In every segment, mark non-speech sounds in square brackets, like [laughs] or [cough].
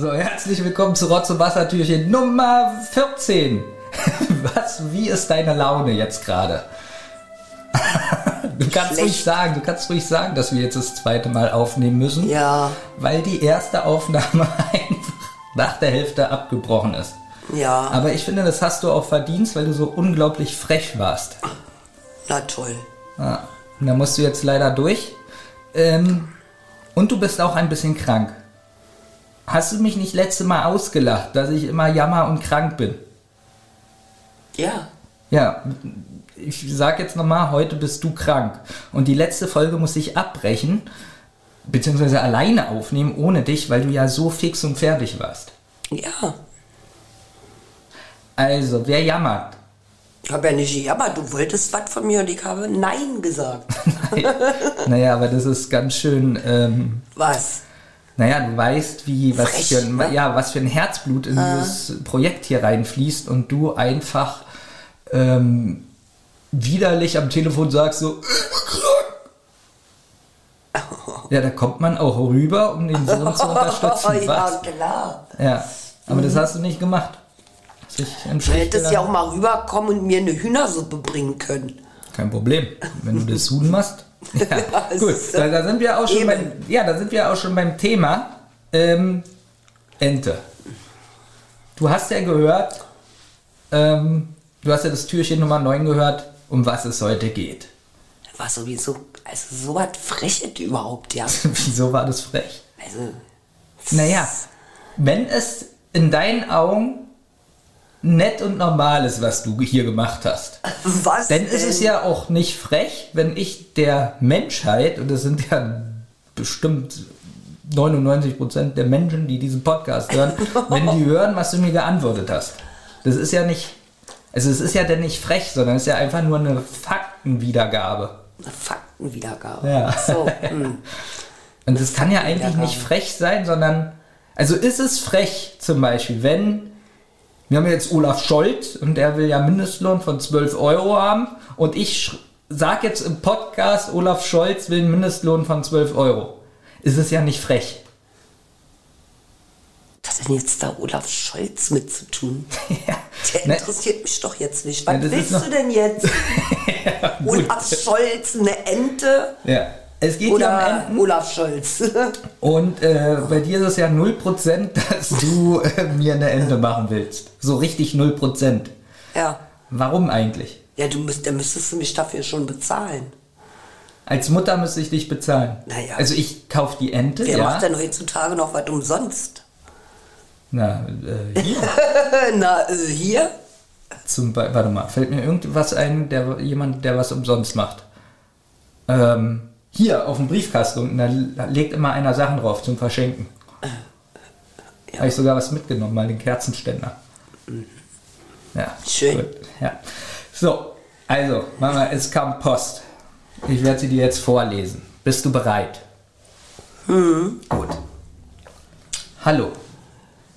So, herzlich willkommen zu Rotz und Wassertürchen Nummer 14. [laughs] Was, wie ist deine Laune jetzt gerade? Du kannst Schlecht. ruhig sagen, du kannst ruhig sagen, dass wir jetzt das zweite Mal aufnehmen müssen, Ja, weil die erste Aufnahme [laughs] einfach nach der Hälfte abgebrochen ist. ja, Aber ich finde, das hast du auch verdient, weil du so unglaublich frech warst. na toll. Ja. Und da musst du jetzt leider durch. Ähm, und du bist auch ein bisschen krank. Hast du mich nicht letzte Mal ausgelacht, dass ich immer jammer und krank bin? Ja, Ja, ich sag jetzt nochmal, heute bist du krank. Und die letzte Folge muss ich abbrechen, beziehungsweise alleine aufnehmen, ohne dich, weil du ja so fix und fertig warst. ja. Also, wer jammert? Ich habe ja nicht gejammert, du wolltest was von mir und ich habe Nein gesagt. [laughs] naja, aber das ist ganz schön, ähm, Was? Naja, du weißt, wie, was, Frech, für ein, ne? ja, was für ein Herzblut in dieses Projekt hier reinfließt und du einfach ähm, widerlich am Telefon sagst so, [laughs] ja, da kommt man auch rüber, um den Sohn zu unterstützen. [laughs] ja, Was? klar. Ja, aber das hast du nicht gemacht. Du hättest ja auch mal rüberkommen und mir eine Hühnersuppe bringen können. Kein Problem, wenn du das Huhn machst. Ja, [laughs] gut, da, da sind wir auch schon eben. beim, ja, da sind wir auch schon beim Thema ähm, Ente. Du hast ja gehört, ähm, du hast ja das Türchen Nummer 9 gehört, um was es heute geht. War sowieso, also so was Freches überhaupt, ja. [laughs] Wieso war das frech? Also, Naja, wenn es in deinen Augen nett und normal ist, was du hier gemacht hast, was Denn ist es denn? ja auch nicht frech, wenn ich der Menschheit, und das sind ja bestimmt 99% der Menschen, die diesen Podcast hören, [laughs] wenn die hören, was du mir geantwortet hast. Das ist ja nicht, also es ist ja dann nicht frech, sondern es ist ja einfach nur eine Faktenwiedergabe. Eine Faktenwiedergabe. Ja. So, hm. [laughs] Und das kann ja eigentlich nicht frech sein, sondern, also ist es frech zum Beispiel, wenn, wir haben jetzt Olaf Scholz und der will ja Mindestlohn von 12 Euro haben und ich sch- sag jetzt im Podcast, Olaf Scholz will einen Mindestlohn von 12 Euro. Ist es ja nicht frech. Was hat denn jetzt da Olaf Scholz mit zu tun? [laughs] ja. Der Ne, interessiert mich doch jetzt nicht. Ja, Was ist willst du denn jetzt? [laughs] gut. Olaf Scholz, eine Ente? ja. Es geht ja um Oder Enten. Olaf Scholz? [laughs] Und äh, bei dir ist es ja 0%, [laughs] dass du äh, mir eine Ente machen willst. So richtig 0%. ja. Warum eigentlich? Ja, du müsst, dann müsstest du mich dafür schon bezahlen. Als Mutter müsste ich dich bezahlen. Naja. Also ich kaufe die Ente, Wer ja. macht denn heutzutage noch was umsonst? Na, äh, hier [laughs] Na, äh, hier? zum Beispiel, warte mal, fällt mir irgendwas ein, der jemand, der was umsonst macht. Ähm, hier auf dem Briefkasten unten, da legt immer einer Sachen drauf zum Verschenken. Ja. Habe ich sogar was mitgenommen, mal den Kerzenständer. Ja, Schön. Gut, ja. So, also, Mama, es kam Post. Ich werde sie dir jetzt vorlesen. Bist du bereit? Gut. Hallo.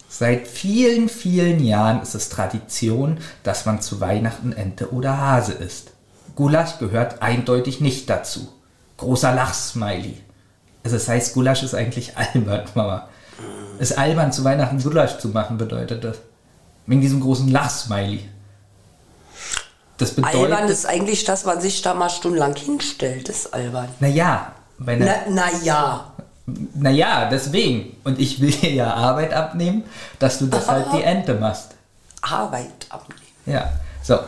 Seit vielen, vielen Jahren ist es Tradition, dass man zu Weihnachten Ente oder Hase isst. Gulasch gehört eindeutig nicht dazu. Großer Lachsmiley. Also das heißt, Gulasch ist eigentlich [laughs] albern, Mama. Ist albern, zu Weihnachten Gulasch zu machen, bedeutet das. Wegen diesem großen Lachsmiley. Das bedeutet... Albern ist eigentlich, dass man sich da mal stundenlang hinstellt. Das ist albern. Naja, einer Na, na ja. Naja, deswegen. Und ich will dir ja Arbeit abnehmen, dass du deshalb die [laughs] Ente machst. Arbeit abnehmen. Ja, so.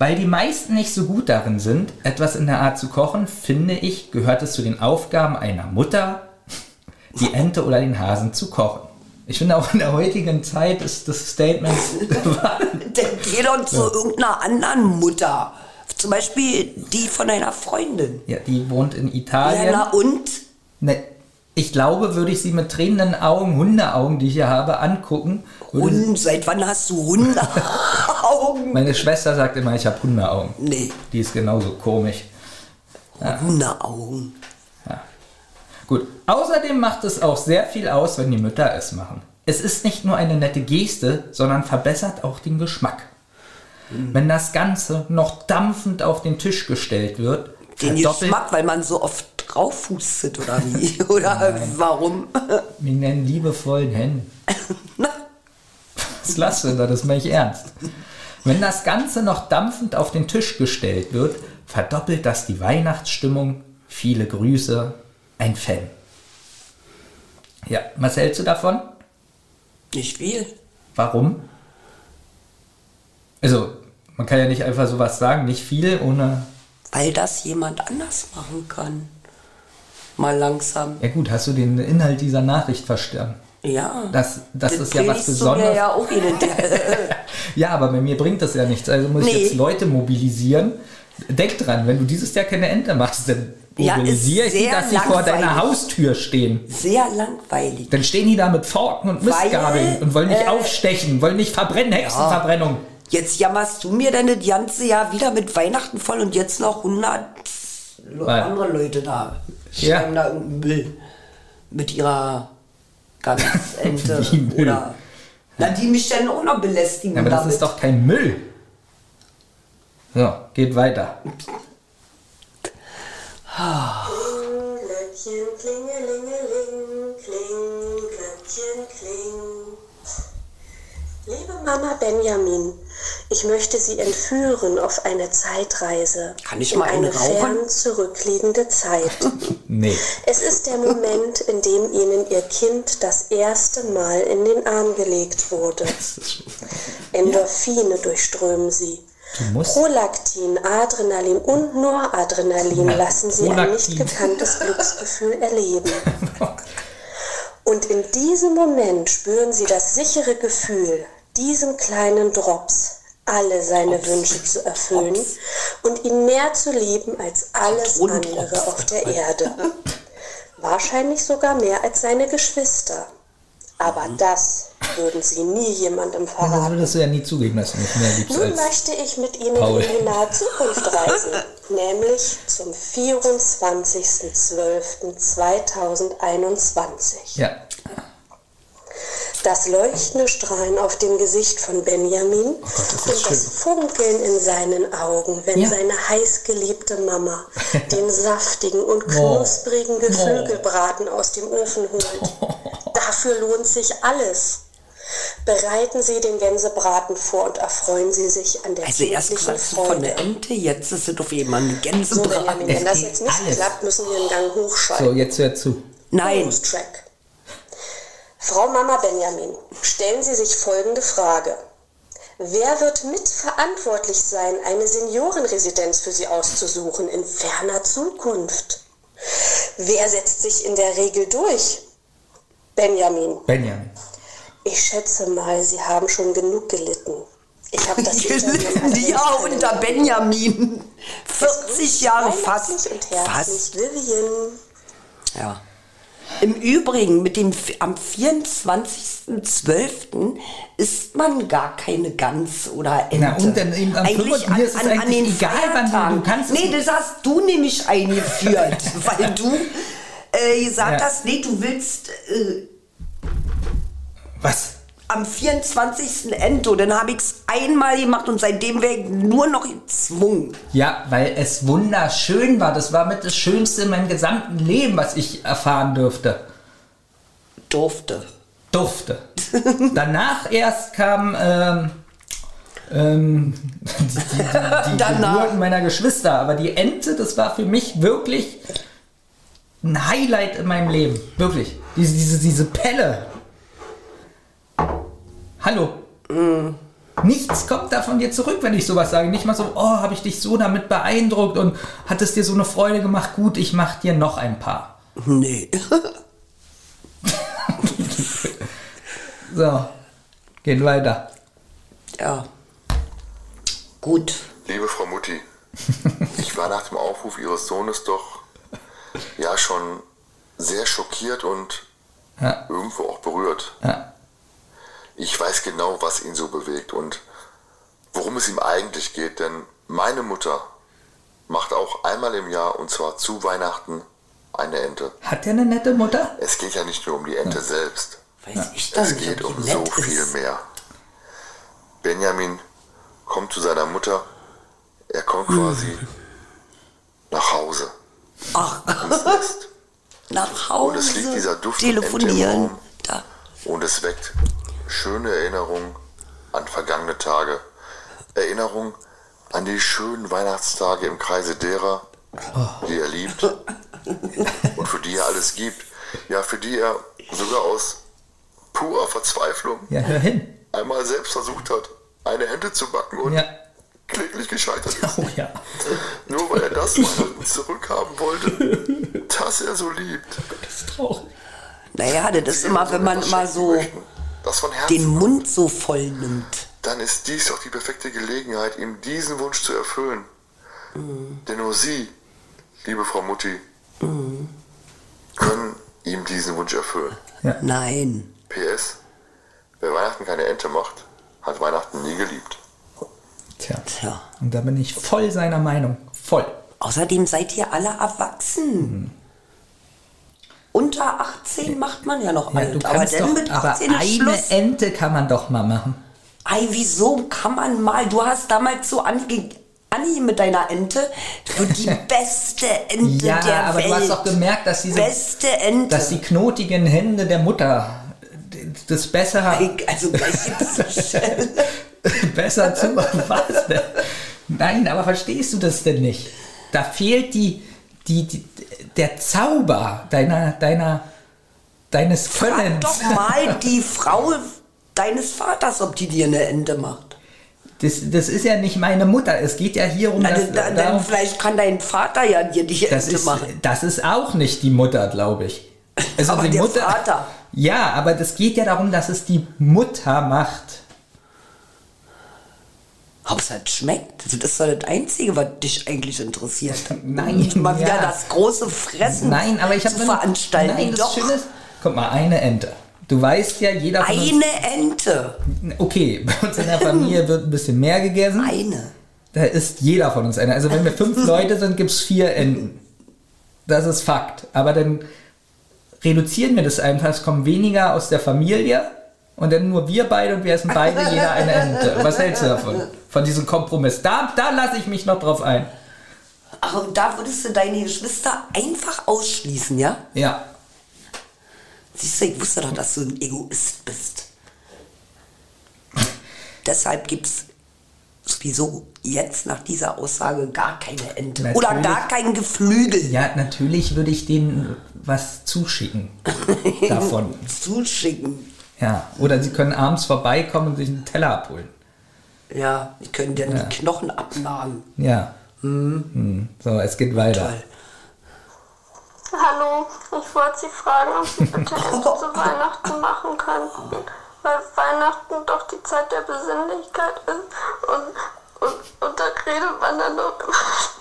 Weil die meisten nicht so gut darin sind, etwas in der Art zu kochen, finde ich, gehört es zu den Aufgaben einer Mutter, [laughs] die Ente oder den Hasen zu kochen. Ich finde auch in der heutigen Zeit ist das Statement. [laughs] Dann geh doch zu irgendeiner anderen Mutter. Zum Beispiel die von deiner Freundin. ja, die wohnt in Ja, Italien. na und? Ne, ich glaube, würde ich sie mit tränenden Augen, Hundeaugen, die ich hier habe, angucken. Und seit wann hast du Hunde? [laughs] Augen? Meine Schwester sagt immer, ich habe Hundeaugen. Nee, Die ist genauso komisch. Hundeaugen. Gut. Außerdem macht es auch sehr viel aus, wenn die Mütter es machen. Es ist nicht nur eine nette Geste, sondern verbessert auch den Geschmack. Wenn das Ganze noch dampfend auf den Tisch gestellt wird, Den Geschmack, weil man so oft raufhustet oder wie? [laughs] [laughs] Oder warum? [laughs] Wir nennen liebevollen. Na, Was lasst du da? Das meine ich ernst. Wenn das Ganze noch dampfend auf den Tisch gestellt wird, verdoppelt das die Weihnachtsstimmung. Viele Grüße, ein Fan. Ja, was hältst du davon? nicht viel. Warum? Also, man kann ja nicht einfach sowas sagen, nicht viel ohne. Weil das jemand anders machen kann. Mal langsam. Ja gut, hast du den Inhalt dieser Nachricht verstanden? Ja. Das, das, ist ja was Besonderes. ja auch jeden. [laughs] Ja, aber bei mir bringt das ja nichts. Also muss ich Nee. jetzt Leute mobilisieren. Denk dran, wenn du dieses Jahr keine Ente machst, dann Ja, mobilisiere ich die, dass sie vor deiner. Haustür stehen. Sehr langweilig. Dann stehen die da mit Forken und Mistgabeln Weil, und wollen nicht äh, aufstechen, wollen nicht verbrennen, Hexenverbrennung. Jetzt jammerst du mir denn das ganze Jahr wieder mit Weihnachten voll und jetzt noch 100 Le- Weil- andere Leute da Ja. schreiben da irgendeinen Müll mit ihrer Ganzente [laughs] Wie Müll? oder na, die mich dann auch noch belästigen Ja, aber das damit. ist doch kein Müll. So, geht weiter. Glöckchen, klingelingeling, kling, Glöckchen, kling. Liebe Mama Benjamin, ich möchte Sie entführen auf eine Zeitreise. Kann ich in mal eine eine rauchen? fern zurückliegende Zeit. [laughs] Nee. Es ist der Moment, in dem Ihnen Ihr Kind das erste Mal in den Arm gelegt wurde. Endorphine durchströmen Sie. Prolaktin, Adrenalin und Noradrenalin Ja, lassen Sie ein nicht Prolaktin. gekanntes Glücksgefühl erleben. [laughs] Und in diesem Moment spüren Sie das sichere Gefühl, diesem kleinen Drops alle seine Wünsche zu erfüllen und ihn mehr zu lieben als alles andere auf der Erde. [laughs] Wahrscheinlich sogar mehr als seine Geschwister. Aber das würden Sie nie jemandem Das verraten. würdest du ja nie zugeben, dass du mich mehr liebst Nun möchte ich mit Ihnen Paul. in die nahe Zukunft reisen, [laughs] nämlich zum 24.12.2021. Ja. Das leuchtende Strahlen auf dem Gesicht von Benjamin Oh das ist und das Funkeln in seinen Augen, wenn Ja. seine heißgeliebte Mama [laughs] den saftigen und Oh. knusprigen Geflügelbraten aus dem Ofen holt. [laughs] Dafür lohnt sich alles. Bereiten Sie den Gänsebraten vor und erfreuen Sie sich an der Also erst kindlichen quatschst du von Freude. der Ente, jetzt ist es auf jemand So, Gänsebraten. Benjamin, wenn das jetzt nicht alles. klappt, müssen wir den Gang So, hochschalten. jetzt hör zu. Nein, Bonus-Track. Frau Mama Benjamin, stellen Sie sich folgende Frage. Wer wird mitverantwortlich sein, eine Seniorenresidenz für Sie auszusuchen in ferner Zukunft? Wer setzt sich in der Regel durch? Benjamin, Benjamin. ich schätze mal, Sie haben schon genug gelitten. Ich habe das [laughs] Interview ja, unter Benjamin. Es 40 grüßt Jahre fast. Und herzlich Fast. Vivian. Ja. Im Übrigen, mit dem am 24.12. isst man gar keine Gans oder Ente. Na, und dann eben am eigentlich 25. an, ist an, an eigentlich den egal, wann du- Feiertagen. du kannst Nee, das hast du nämlich eingeführt, [laughs] weil du äh, gesagt Ja. hast, nee, du willst äh, Was? Am 24. Ento. Dann habe ich es einmal gemacht und seitdem wäre ich nur noch gezwungen. Ja, weil es wunderschön war. Das war mit das Schönste in meinem gesamten Leben, was ich erfahren dürfte. Durfte. Durfte. [laughs] Danach erst kam ähm, ähm, die, die, die, die [laughs] Danach. Geburten meiner Geschwister. Aber die Ente, das war für mich wirklich ein Highlight in meinem Leben. Wirklich. Diese, diese, diese Pelle. Hallo. Nichts kommt da von dir zurück, wenn ich sowas sage. Nicht mal so, oh, habe ich dich so damit beeindruckt und hat es dir so eine Freude gemacht. Gut, ich mach dir noch ein paar. Nee. [laughs] So, geht weiter. ja. Gut. Liebe Frau Mutti, ich war nach dem Aufruf Ihres Sohnes doch ja schon sehr schockiert und Ja. irgendwo auch berührt. Ja. Ich weiß genau, was ihn so bewegt und worum es ihm eigentlich geht, denn meine Mutter macht auch einmal im Jahr und zwar zu Weihnachten eine Ente. Hat der eine nette Mutter? Es geht ja nicht nur um die Ente selbst. Weiß ich dann Es nicht, geht um so viel ist. mehr. Benjamin kommt zu seiner Mutter. Er kommt quasi [laughs] nach Hause. Ach, nach Und es liegt dieser Hause Duft von Ente im telefonieren. Raum. Da. Und es weckt schöne Erinnerungen an vergangene Tage. Erinnerungen an die schönen Weihnachtstage im Kreise derer, die er liebt und für die er alles gibt. Ja, für die er sogar aus purer Verzweiflung Ja, hör hin. einmal selbst versucht hat, eine Ente zu backen und Ja. kläglich gescheitert ist. Oh ja. Nur weil er das zurückhaben wollte, das er so liebt. Das ist traurig. Naja, das ist immer, wenn man schenken so möchten, den Mund so voll nimmt. dann ist dies doch die perfekte Gelegenheit, ihm diesen Wunsch zu erfüllen. Denn nur Sie, liebe Frau Mutti, können ihm diesen Wunsch erfüllen. Nein. PS, wer Weihnachten keine Ente macht, hat Weihnachten nie geliebt. Tja. Tja. Und da bin ich voll seiner Meinung. Voll. Außerdem seid ihr alle erwachsen. Unter 18 macht man ja noch Ja, alt. du aber dann doch, mit aber 18 ist eine Schluss. Ente kann man doch mal machen. Ei, wieso kann man mal? Du hast damals so ange Anni mit deiner Ente, du die [laughs] beste Ente Ja, der aber Welt. du hast doch gemerkt, dass diese, Beste Ente. dass die knotigen Hände der Mutter das besser, also [laughs] besser zu was denn? Nein, aber verstehst du das denn nicht? Da fehlt die, die, die der Zauber deiner, deiner, deines Frag Könnens. doch mal [laughs] die Frau deines Vaters, ob die dir eine Ente macht. Das, das ist ja nicht meine Mutter. Es geht ja hier um Na, das, dann, dann darum, vielleicht kann dein Vater ja dir die das Ente ist, machen. das ist auch nicht die Mutter, glaube ich. Also [laughs] Aber die der Mutter, Vater. Ja, aber das geht ja darum, dass es die Mutter macht. Hauptsache es schmeckt. Also das ist doch das Einzige, was dich eigentlich interessiert. [laughs] Nein, Nicht mal wieder ja. das große Fressen Nein, aber ich habe zu veranstalten. Nein, das doch. Schöne ist, guck mal, eine Ente. Du weißt ja, jeder von Eine Ente. uns, okay, [laughs] bei uns in der Familie wird ein bisschen mehr gegessen. Eine. Da isst jeder von uns eine. Also wenn wir fünf [laughs] Leute sind, gibt es vier Enten. Das ist Fakt. Aber dann reduzieren wir das einfach. Es kommen weniger aus der Familie und dann nur wir beide und wir essen beide jeder eine Ente. Was hältst du davon? Von diesem Kompromiss. Da, da lasse ich mich noch drauf ein. Ach, und da würdest du deine Geschwister einfach ausschließen, ja? Ja. Siehst du, ich wusste doch, dass du ein Egoist bist. [laughs] Deshalb gibt's sowieso jetzt nach dieser Aussage gar keine Ente. Natürlich. Oder gar kein Geflügel. Ja, natürlich würde ich denen was zuschicken [laughs] davon. Zuschicken. Ja. Oder sie können abends vorbeikommen und sich einen Teller abholen. Ja, die können dir Ja. die Knochen abnagen. Ja. Hm. So, es geht weiter. Toll. Hallo, ich wollte Sie fragen, ob Sie bitte [laughs] Ente zu Weihnachten machen könnten. Weil Weihnachten doch die Zeit der Besinnlichkeit ist und, und, und da redet man dann doch immer. [laughs]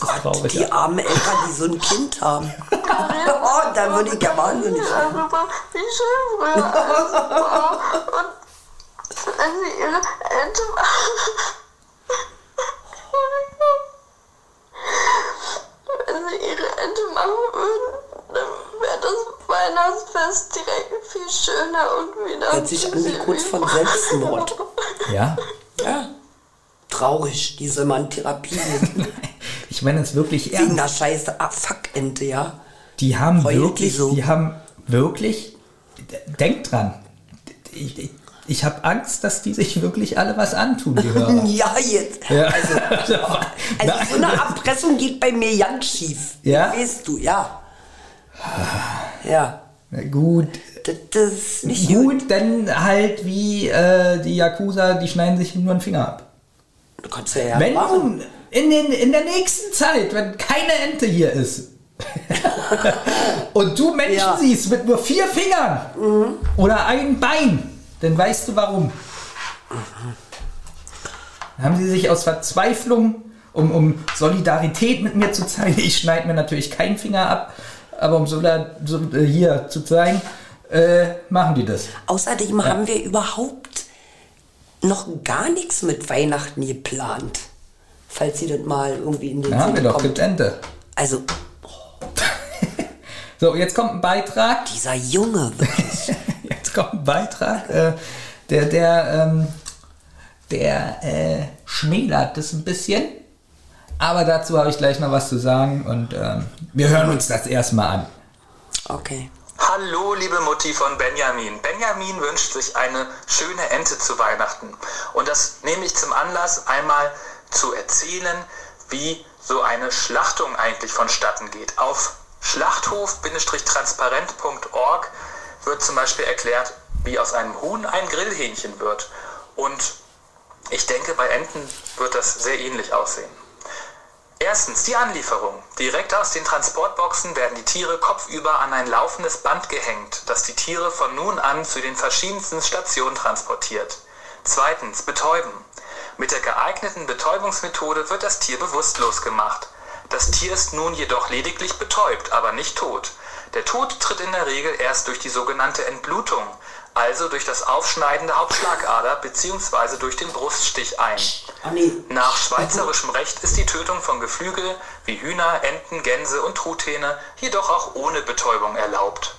Gott, es ist traurig. Die armen Eltern, die so ein Kind haben. oh, dann würde ich ja wahnsinnig werden. Wie schön früher alles war. Und wenn Sie Ihre Ente Wenn Sie Ihre Ente machen würden, dann wäre das Weihnachtsfest direkt viel schöner und wieder. Hört sich an wie kurz von Selbstmord. Ja. Ja. Traurig, die soll man in Therapie nehmen. [laughs] Ich meine es wirklich Wegen ernst. der scheiße ah, Fuck-Ente, ja. Die haben Heult die wirklich, so? die haben wirklich, denkt dran, ich, ich, ich habe Angst, dass die sich wirklich alle was antun, die Hörer. [laughs] Ja, jetzt. Ja. Also, [laughs] also so eine Erpressung geht bei mir ganz schief. Ja? Weißt du, ja. Ja. Na gut, Das, das ist nicht gut. gut, dann halt wie äh, die Yakuza, die schneiden sich nur einen Finger ab. Du kannst ja, ja Wenn machen. nun in, den, in der nächsten Zeit, wenn keine Ente hier ist, [laughs] und du Menschen Ja. Mhm. siehst mit nur vier Fingern oder ein Bein, dann weißt du warum. Dann haben sie sich aus Verzweiflung, um, um Solidarität mit mir zu zeigen, ich schneide mir natürlich keinen Finger ab, aber um so, so äh, hier zu zeigen, äh, machen die das. Außerdem haben wir überhaupt noch gar nichts mit Weihnachten geplant. Falls ihr das mal irgendwie in den Da haben wir doch, kommt. gibt Ente. Also, [laughs] So, jetzt kommt ein Beitrag. dieser Junge, wirklich. [laughs] Jetzt kommt ein Beitrag, äh, der, der, ähm, der äh, schmälert das ein bisschen. Aber dazu habe ich gleich noch was zu sagen und ähm, wir hören uns das erstmal an. Okay. Hallo, liebe Mutti von Benjamin. Benjamin wünscht sich eine schöne Ente zu Weihnachten. Und das nehme ich zum Anlass, einmal zu erzählen, wie so eine Schlachtung eigentlich vonstatten geht. Auf schlachthof-transparent.org wird zum Beispiel erklärt, wie aus einem Huhn ein Grillhähnchen wird. Und ich denke, bei Enten wird das sehr ähnlich aussehen. Erstens die Anlieferung. Direkt aus den Transportboxen werden die Tiere kopfüber an ein laufendes Band gehängt, das die Tiere von nun an zu den verschiedensten Stationen transportiert. Zweitens Betäuben. Mit der geeigneten Betäubungsmethode wird das Tier bewusstlos gemacht. Das Tier ist nun jedoch lediglich betäubt, aber nicht tot. Der Tod tritt in der Regel erst durch die sogenannte Entblutung, also durch das Aufschneiden der Hauptschlagader bzw. durch den Bruststich ein. Ah. Nach schweizerischem Recht ist die Tötung von Geflügel wie Hühner, Enten, Gänse und Truthähne jedoch auch ohne Betäubung erlaubt.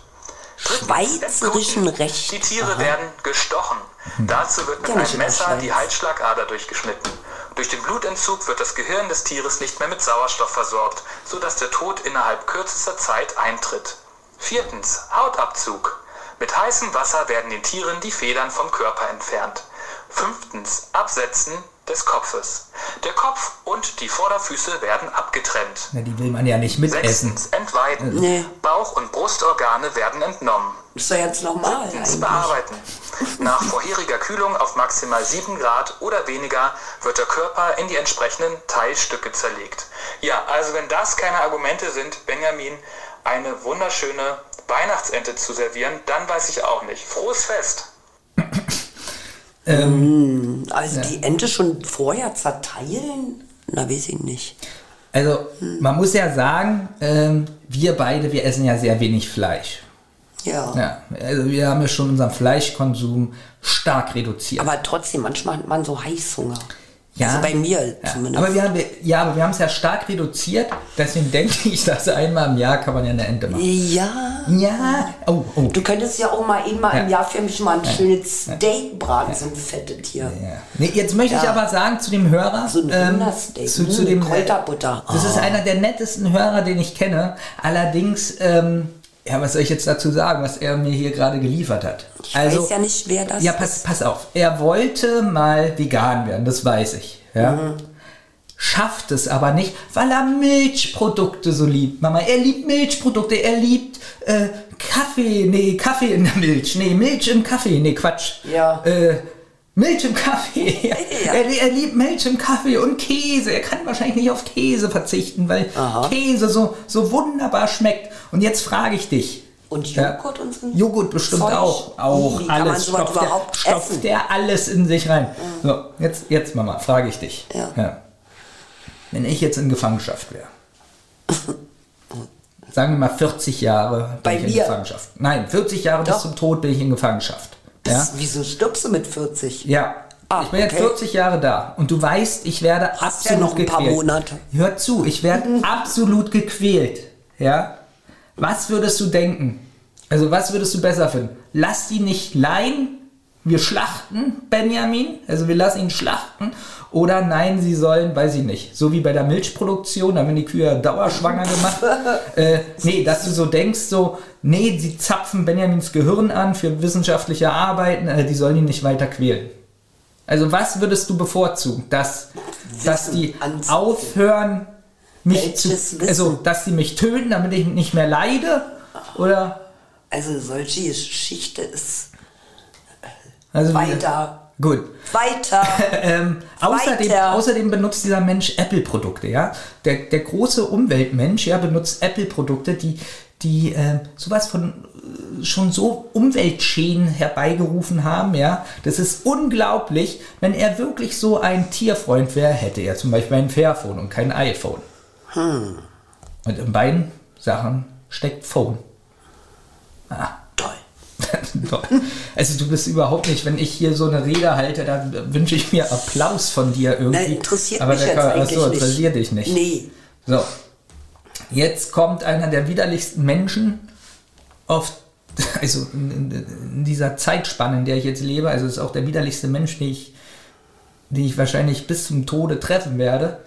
Entbluten. Recht. Die Tiere Aha. werden gestochen. Dazu wird mit einem Messer die. Halsschlagader durchgeschnitten. Durch den Blutentzug wird das Gehirn des Tieres nicht mehr mit Sauerstoff versorgt, sodass der Tod innerhalb kürzester Zeit eintritt. Viertens, Hautabzug. Mit heißem Wasser werden den Tieren die Federn vom Körper entfernt. Fünftens, Absetzen des Kopfes. Der Kopf und die Vorderfüße werden abgetrennt. Na, die will man ja nicht mitessen. Sechstens, Entweiden. Nee. Bauch- und Brustorgane werden entnommen. Ist doch jetzt normal eigentlich. bearbeiten. Nach vorheriger Kühlung auf maximal 7 Grad oder weniger wird der Körper in die entsprechenden Teilstücke zerlegt. Ja, also wenn das keine Argumente sind, Benjamin eine wunderschöne Weihnachtsente zu servieren, dann weiß ich auch nicht. Frohes Fest! Also die Ente schon vorher zerteilen? Na, weiß ich nicht. Also, man muss ja sagen, ähm, wir beide, wir essen ja sehr wenig Fleisch. Ja. Ja, also wir haben ja schon unseren Fleischkonsum stark reduziert. Aber trotzdem, manchmal hat man so Heißhunger. Ja. Also bei mir ja, zumindest. aber wir haben, ja, aber wir haben es ja stark reduziert, deswegen denke [laughs] ich, dass einmal im Jahr kann man ja eine Ente machen. ja. Ja, oh, oh. Du könntest ja auch mal einmal im Ja. Jahr für mich mal ein schönes Steak braten, so ein fettes Tier. Ja. Nee, jetzt möchte ich aber sagen zu dem Hörer, So ein ähm, zu, zu mm, dem Kräuterbutter. Das ist Oh. einer der nettesten Hörer, den ich kenne. Allerdings, ähm, ja, was soll ich jetzt dazu sagen, was er mir hier gerade geliefert hat? Ich weiß ja nicht, wer das Also, Ja, pass, pass auf. Er wollte mal vegan werden, das weiß ich. Ja. Mhm. Schafft es aber nicht, weil er Milchprodukte so liebt. Mama, er liebt Milchprodukte, er liebt äh, Kaffee, nee, Kaffee in der Milch, nee, Milch im Kaffee, nee, Quatsch. Ja. Äh, Milch im Kaffee. [laughs] Ja. [laughs] Er, er liebt Milch im Kaffee und Käse. Er kann wahrscheinlich nicht auf Käse verzichten, weil Aha. Käse so, so wunderbar schmeckt. Und jetzt frage ich dich. Und Joghurt und so Joghurt bestimmt Zeug? auch. Auch Wie kann man alles sowas stopft, der, überhaupt stopft der alles in sich rein. So, jetzt, jetzt Mama, frage ich dich. Ja. Wenn ich jetzt in Gefangenschaft wäre. [laughs] Sagen wir mal 40 Jahre bin Bei ich in mir? Gefangenschaft. Nein, 40 Jahre bis Doch. zum Tod bin ich in Gefangenschaft. Ja? Das, Wieso stirbst du mit 40? Ja. Ah, ich bin jetzt okay. 40 Jahre da und du weißt, ich werde Hast ja absolut noch ein paar gequält. Monate. Hör zu, ich werde [laughs] absolut gequält. Ja? Was würdest du denken? Also was würdest du besser finden? Lass die nicht leihen, wir schlachten Benjamin, also wir lassen ihn schlachten oder nein, sie sollen, weiß ich nicht, so wie bei der Milchproduktion, da werden die Kühe dauerschwanger gemacht. [laughs] äh, nee, dass du so denkst, so, nee, sie zapfen Benjamins Gehirn an für wissenschaftliche Arbeiten, äh, die sollen ihn nicht weiter quälen. Also was würdest du bevorzugen? Dass, dass die aufhören, mich zu, Welches also dass die mich töten, damit ich nicht mehr leide? Oder Also solche Geschichte ist also weiter. Gut. Weiter. [laughs] Ähm, außerdem, Weiter. außerdem benutzt dieser Mensch Apple-Produkte, ja. Der, der große Umweltmensch, ja, benutzt Apple-Produkte, die, die äh, sowas von äh, schon so Umweltschäden herbeigerufen haben, ja. Das ist unglaublich. Wenn er wirklich so ein Tierfreund wäre, hätte er zum Beispiel ein Fairphone und kein iPhone. Hm. Und in beiden Sachen steckt Phone. Ah. [laughs] Also du bist überhaupt nicht, wenn ich hier so eine Rede halte, dann wünsche ich mir Applaus von dir irgendwie. Nein, interessiert Aber mich jetzt kann- eigentlich achso, nicht. interessiert dich nicht. Nee. So. Jetzt kommt einer der widerlichsten Menschen auf, [laughs] also in, in, dieser Zeitspanne, in der ich jetzt lebe, also es ist auch der widerlichste Mensch, den ich, den ich wahrscheinlich bis zum Tode treffen werde.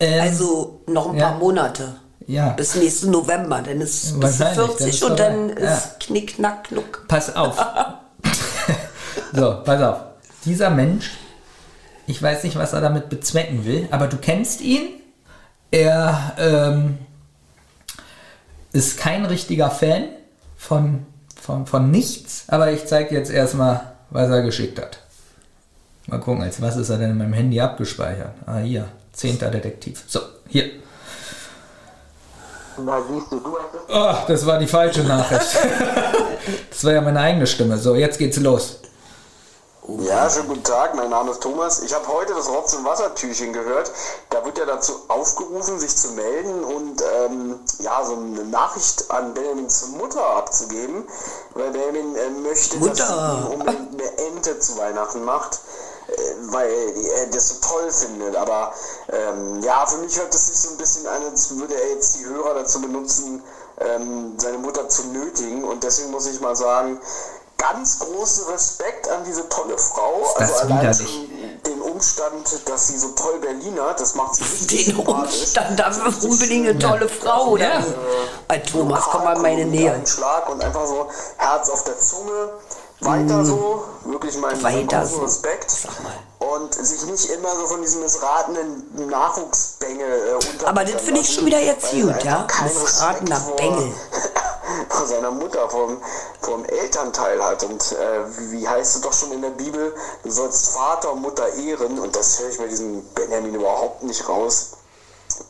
Ähm, Also noch ein ja. paar Monate. Ja. Bis nächsten November. Dann ist dann 40 ist und dann vorbei. Ja. ist Knick, Knack, Knuck. Pass auf. [laughs] so, pass auf. Dieser Mensch, ich weiß nicht, was er damit bezwecken will, aber du kennst ihn. Er ähm, ist kein richtiger Fan von, von, von nichts, aber ich zeige jetzt erstmal, was er geschickt hat. Mal gucken, als was ist er denn in meinem Handy abgespeichert? Ah, hier, 10. Detektiv. So, hier. Na siehst du, du hast. Oh, das war die falsche Nachricht. [laughs] das war ja meine eigene Stimme. So, jetzt geht's los. Ja, schönen guten Tag, mein Name ist Thomas. Ich habe heute das Rotz- und Wassertürchen gehört. Da wird ja dazu aufgerufen, sich zu melden und ähm, ja, so eine Nachricht an Benjamins Mutter abzugeben, weil Benjamin äh, möchte, dass Mutter. sie ihm unbedingt eine Ente zu Weihnachten macht, weil er das so toll findet. Aber ähm, ja, für mich hört es sich so ein bisschen an, als würde er jetzt die Hörer dazu benutzen, ähm, seine Mutter zu nötigen. Und deswegen muss ich mal sagen, ganz großen Respekt an diese tolle Frau. Ist das also allein schon den Umstand, dass sie so toll Berliner, das macht sie richtig Den. Umstand, dafür unbedingt eine tolle Frau. Ja. Dann. Bei Thomas, komm mal in meine Nähe. Ein Schlag und einfach so Herz auf der Zunge. Weiter so, wirklich mein, mein Weiter großen so. Respekt. Sag mal. Und sich nicht immer so von diesem missratenen Nachwuchsbengel äh, Aber das finde ich schon wieder jetzt gut, ja? Missratener Bengel. [laughs] Vor, seiner Mutter, vom, vom Elternteil hat. Und äh, wie heißt es doch schon in der Bibel, du sollst Vater und Mutter ehren. Und das höre ich bei diesem Benjamin überhaupt nicht raus.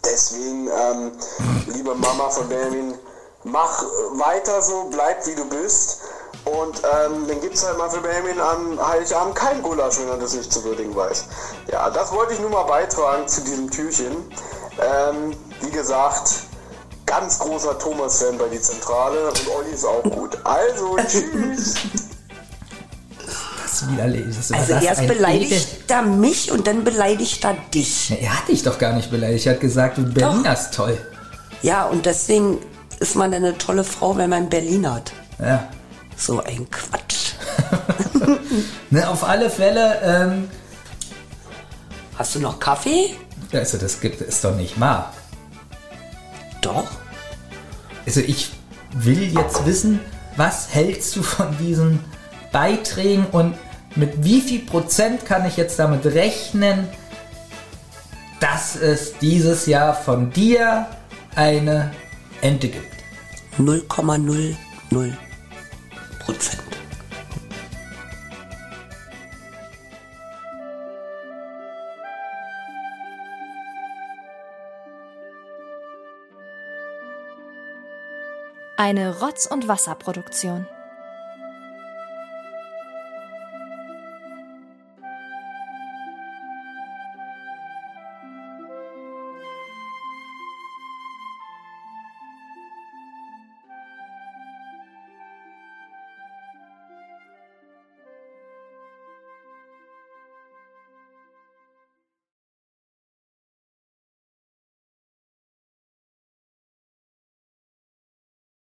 Deswegen, ähm, [laughs] liebe Mama von Benjamin, mach weiter so, bleib wie du bist. Und ähm, dann gibt es halt mal für Benjamin am Heiligabend kein Gulasch, wenn er das nicht zu würdigen weiß. Ja, das wollte ich nur mal beitragen zu diesem Türchen. Ähm, wie gesagt, ganz großer Thomas-Fan bei die Zentrale und Olli ist auch gut. Also, [laughs] tschüss! Das ist widerlich. Das Also das erst beleidigt er mich und dann beleidigt er dich. Edel- Er hat dich doch gar nicht beleidigt. Er hat gesagt, du Berliner ist toll. Ja, und deswegen ist man eine tolle Frau, wenn man Berlin hat. Ja. So ein Quatsch. [laughs] Ne, auf alle Fälle, ähm, Hast du noch Kaffee? also das gibt es doch nicht wahr. Doch. Also ich will jetzt wissen, was hältst du von diesen Beiträgen und mit wie viel Prozent kann ich jetzt damit rechnen, dass es dieses Jahr von dir eine Ente gibt? 0,00 Prozent. Eine Rotz- und Wasserproduktion.